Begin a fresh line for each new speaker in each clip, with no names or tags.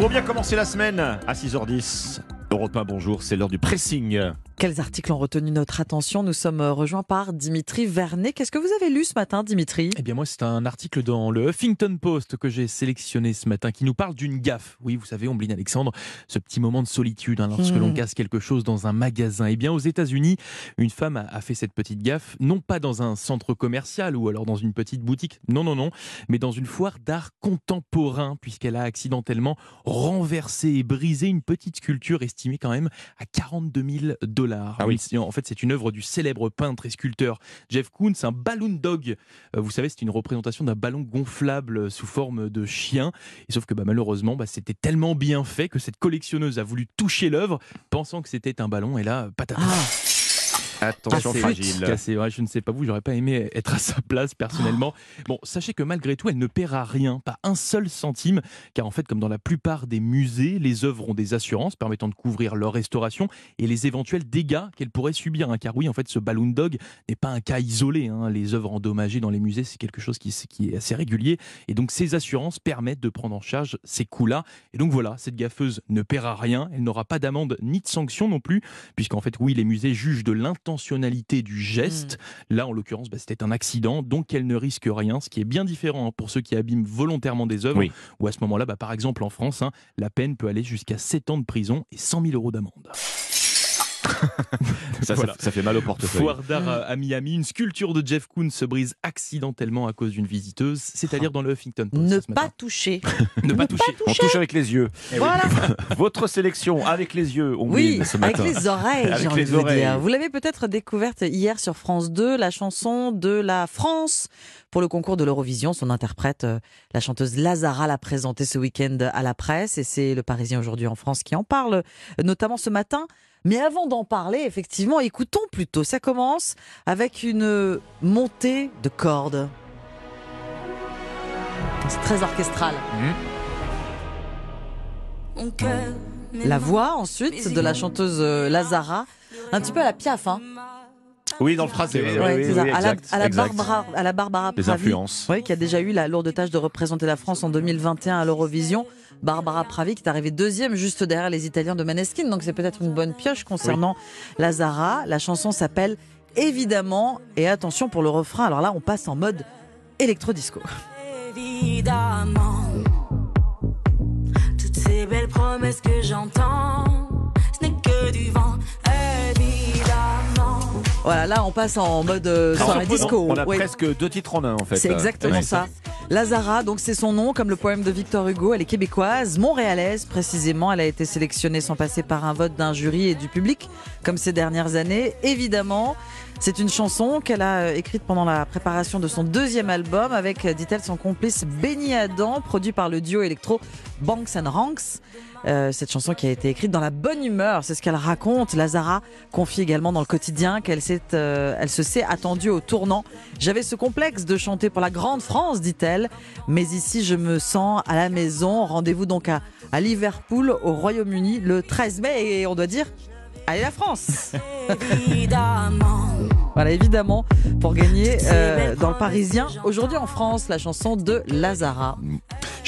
Pour bien commencer la semaine à 6h10, Europe 1, bonjour, c'est l'heure du pressing.
Quels articles ont retenu notre attention? Nous sommes rejoints par Dimitri Vernet. Qu'est-ce que vous avez lu ce matin, Dimitri?
Eh bien moi, c'est un article dans le Huffington Post que j'ai sélectionné ce matin qui nous parle d'une gaffe. Oui, vous savez, Ombline Alexandre, ce petit moment de solitude hein, lorsque
Mmh.
l'on casse quelque chose dans un magasin. Eh bien aux États-Unis, une femme a, a fait cette petite gaffe, non pas dans un centre commercial ou alors dans une petite boutique, non, non, non, mais dans une foire d'art contemporain, puisqu'elle a accidentellement renversé et brisé une petite sculpture estimée quand même à 42 000 dollars.
Ah oui.
En fait, c'est une œuvre du célèbre peintre et sculpteur Jeff Koons, un balloon dog. Euh, vous savez, c'est une représentation d'un ballon gonflable sous forme de chien. Et sauf que bah, malheureusement, bah, c'était tellement bien fait que cette collectionneuse a voulu toucher l'œuvre, pensant que c'était un ballon. Et là, patate.
Ah,
Attention
Cassé.
fragile.
Cassé. Ouais, je ne sais pas vous, j'aurais pas aimé être à sa place personnellement. Bon, sachez que malgré tout, elle ne paiera rien, pas un seul centime, car en fait, comme dans la plupart des musées, les œuvres ont des assurances permettant de couvrir leur restauration et les éventuels dégâts qu'elles pourraient subir. hein. Car oui, en fait, ce Balloon Dog n'est pas un cas isolé. hein. Les œuvres endommagées dans les musées, c'est quelque chose qui, qui est assez régulier. Et donc, ces assurances permettent de prendre en charge ces coûts-là. Et donc voilà, cette gaffeuse ne paiera rien. Elle n'aura pas d'amende ni de sanction non plus, puisqu'en fait, oui, les musées jugent de l'intentionnalité du geste. Là, en l'occurrence, bah, c'était un accident, donc elle ne risque rien, ce qui est bien différent hein, pour ceux qui abîment volontairement des œuvres.
Oui.
Ou à ce moment-là, bah, par exemple en France, hein, la peine peut aller jusqu'à 7 ans de prison et 100 000 euros d'amende.
Ça, ça-
Voilà.
ça fait mal au portefeuille.
Foire d'art euh, à Miami, une sculpture de Jeff Koons se brise accidentellement à cause d'une visiteuse, c'est-à-dire dans le Huffington Post.
ne pas toucher.
ne pas toucher.
On touche avec les yeux.
Voilà.
Votre sélection avec les yeux, on
Oui,
ce
avec les oreilles,
Avec
j'ai envie
les
de vous dire. Vous l'avez peut-être découverte hier sur France 2, la chanson de la France pour le concours de l'Eurovision. Son interprète, euh, la chanteuse Lazara, l'a présentée ce week-end à la presse et c'est le Parisien aujourd'hui en France qui en parle, notamment ce matin. Mais avant d'en parler, effectivement, écoutons plutôt. Ça commence avec une montée de cordes. C'est très orchestral. La voix ensuite de la chanteuse euh, Lazara, un petit peu à la Piaf, hein.
Oui, dans le phrasé. oui,
Ouais,
oui,
c'est ça.
oui,
à, la, à la. Barbara, à la Barbara
Les
Pravi,
influences.
oui, qui a déjà eu la lourde tâche de représenter la France en 2021 à l'Eurovision. Barbara Pravi qui est arrivée deuxième juste derrière les Italiens de Maneskin, donc c'est peut-être une bonne pioche concernant Lazara. La chanson s'appelle Évidemment, et attention pour le refrain, alors là on passe en mode électro-disco.
Évidemment, toutes ces belles promesses que j'entends, ce n'est que du vent. Évidemment,
Voilà, là on passe en mode euh, soirée disco.
On a
Oui.
presque deux titres en un en fait.
C'est exactement ça. Lazara, donc c'est son nom, comme le poème de Victor Hugo. Elle est québécoise, montréalaise précisément. Elle a été sélectionnée sans passer par un vote d'un jury et du public, comme ces dernières années. Évidemment, c'est une chanson qu'elle a euh, écrite pendant la préparation de son deuxième album avec, euh, dit-elle, son complice Benny Adam, produit par le duo électro Banks and Ranks. Euh, cette chanson qui a été écrite dans la bonne humeur, c'est ce qu'elle raconte. Lazara confie également dans le quotidien qu'elle s'est, euh, elle se s'est attendue au tournant. J'avais ce complexe de chanter pour la grande France, dit-elle, mais ici je me sens à la maison. Rendez-vous donc à, à Liverpool, au Royaume-Uni, le 13 mai, et on doit dire, allez la France
évidemment.
Voilà, évidemment, pour gagner euh, dans le Parisien, aujourd'hui en France, la chanson de Lazara.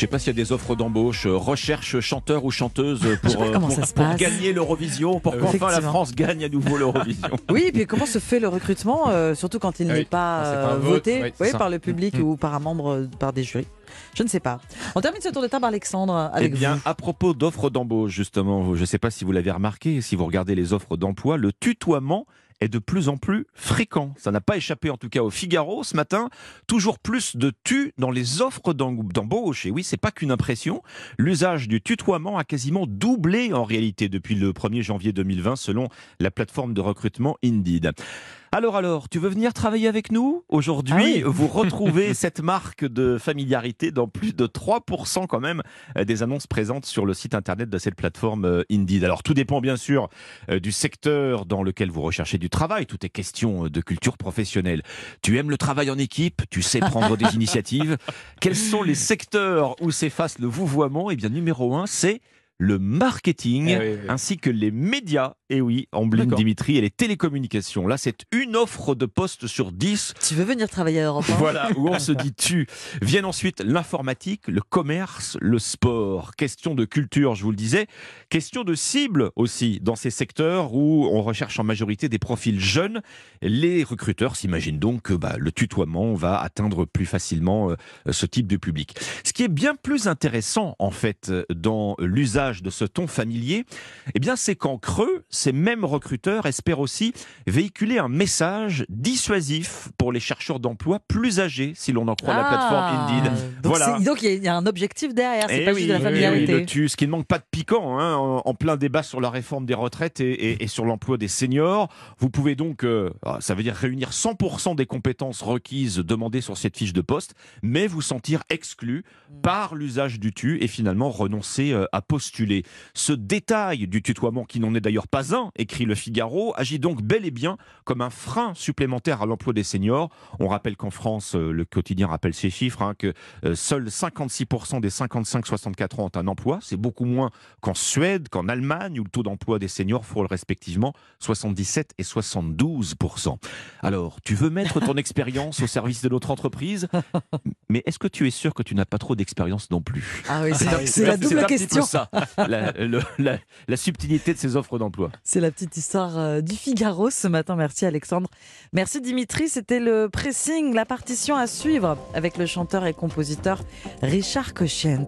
Je sais pas s'il y a des offres d'embauche, euh, recherche chanteur ou chanteuse pour, euh, pour, gagner l'Eurovision, pour
Euh,
qu'enfin la. France gagne à nouveau l'Eurovision.
Oui, et puis comment se fait le recrutement, euh, surtout quand il
Ah
n'est
oui,
pas,
vote,
voté
oui,
oui, par le public
Mm.
ou par un membre, par des jurys Je ne sais pas. On termine ce tour de table, Alexandre,
Eh
avec
bien,
vous.
à propos d'offres d'embauche, justement, je ne sais pas si vous l'avez remarqué, si vous regardez les offres d'emploi, le tutoiement est de plus en plus fréquent. Ça n'a pas échappé en tout cas au Figaro ce matin. Toujours plus de tu dans les offres d'em- d'embauche. Et oui, c'est pas qu'une impression. L'usage du tutoiement a quasiment doublé en réalité depuis le 1er janvier 2020 selon la plateforme de recrutement Indeed. Alors alors, tu veux venir travailler avec nous Aujourd'hui,
Ah oui.
vous retrouvez cette marque de familiarité dans plus de 3% quand même euh, des annonces présentes sur le site internet de cette plateforme euh, Indeed. Alors tout dépend bien sûr euh, du secteur dans lequel vous recherchez du travail, tout est question de culture professionnelle. Tu aimes le travail en équipe, tu sais prendre des initiatives? Quels sont les secteurs où s'efface le vouvoiement? Eh bien numéro un, c'est le marketing
Eh oui, oui.
ainsi que les médias Et oui, Amblin
D'accord.
Dimitri et les télécommunications. Là, c'est une offre de poste sur 10
Tu veux venir travailler à Europe 1
voilà, où on se dit tu. Viennent ensuite l'informatique, le commerce, le sport. Question de culture, je vous le disais. Question de cible aussi, dans ces secteurs où on recherche en majorité des profils jeunes. Les recruteurs s'imaginent donc que bah, le tutoiement va atteindre plus facilement euh, ce type de public. Ce qui est bien plus intéressant, en fait, euh, dans l'usage de ce ton familier, eh bien, c'est qu'en creux, ces mêmes recruteurs espèrent aussi véhiculer un message dissuasif pour les chercheurs d'emploi plus âgés, si l'on en croit la plateforme Indeed.
Ah. Donc,
Voilà.
donc il y a- un objectif derrière, c'est
Eh
pas
oui,
juste de la familiarité.
oui, le tu, ce qui ne manque pas de piquant, hein, en, en plein débat sur la réforme des retraites et, et- et sur l'emploi des seniors. Vous pouvez donc, euh, ah, ça veut dire réunir 100% des compétences requises demandées sur cette fiche de poste, mais vous sentir exclu
Mm.
par l'usage du tu et finalement renoncer euh, à postuler. Ce détail du tutoiement, qui n'en est d'ailleurs pas écrit le Figaro, agit donc bel et bien comme un frein supplémentaire à l'emploi des seniors. On rappelle qu'en France, euh, le quotidien rappelle ces chiffres, hein, que euh, seuls 56% des 55-64 ans ont un emploi. C'est beaucoup moins qu'en Suède, qu'en Allemagne, où le taux d'emploi des seniors frôle respectivement 77 et 72%. Alors, tu veux mettre ton expérience au service de notre entreprise, mais est-ce que tu es sûr que tu n'as pas trop d'expérience non plus?
Ah oui, c'est
Ah oui,
la double question.
ça, la, le- la- la subtilité de ces offres d'emploi.
C'est la petite histoire euh, du Figaro ce matin. Merci Alexandre. Merci Dimitri. C'était le pressing, la partition à suivre avec le chanteur et compositeur Richard Cochent.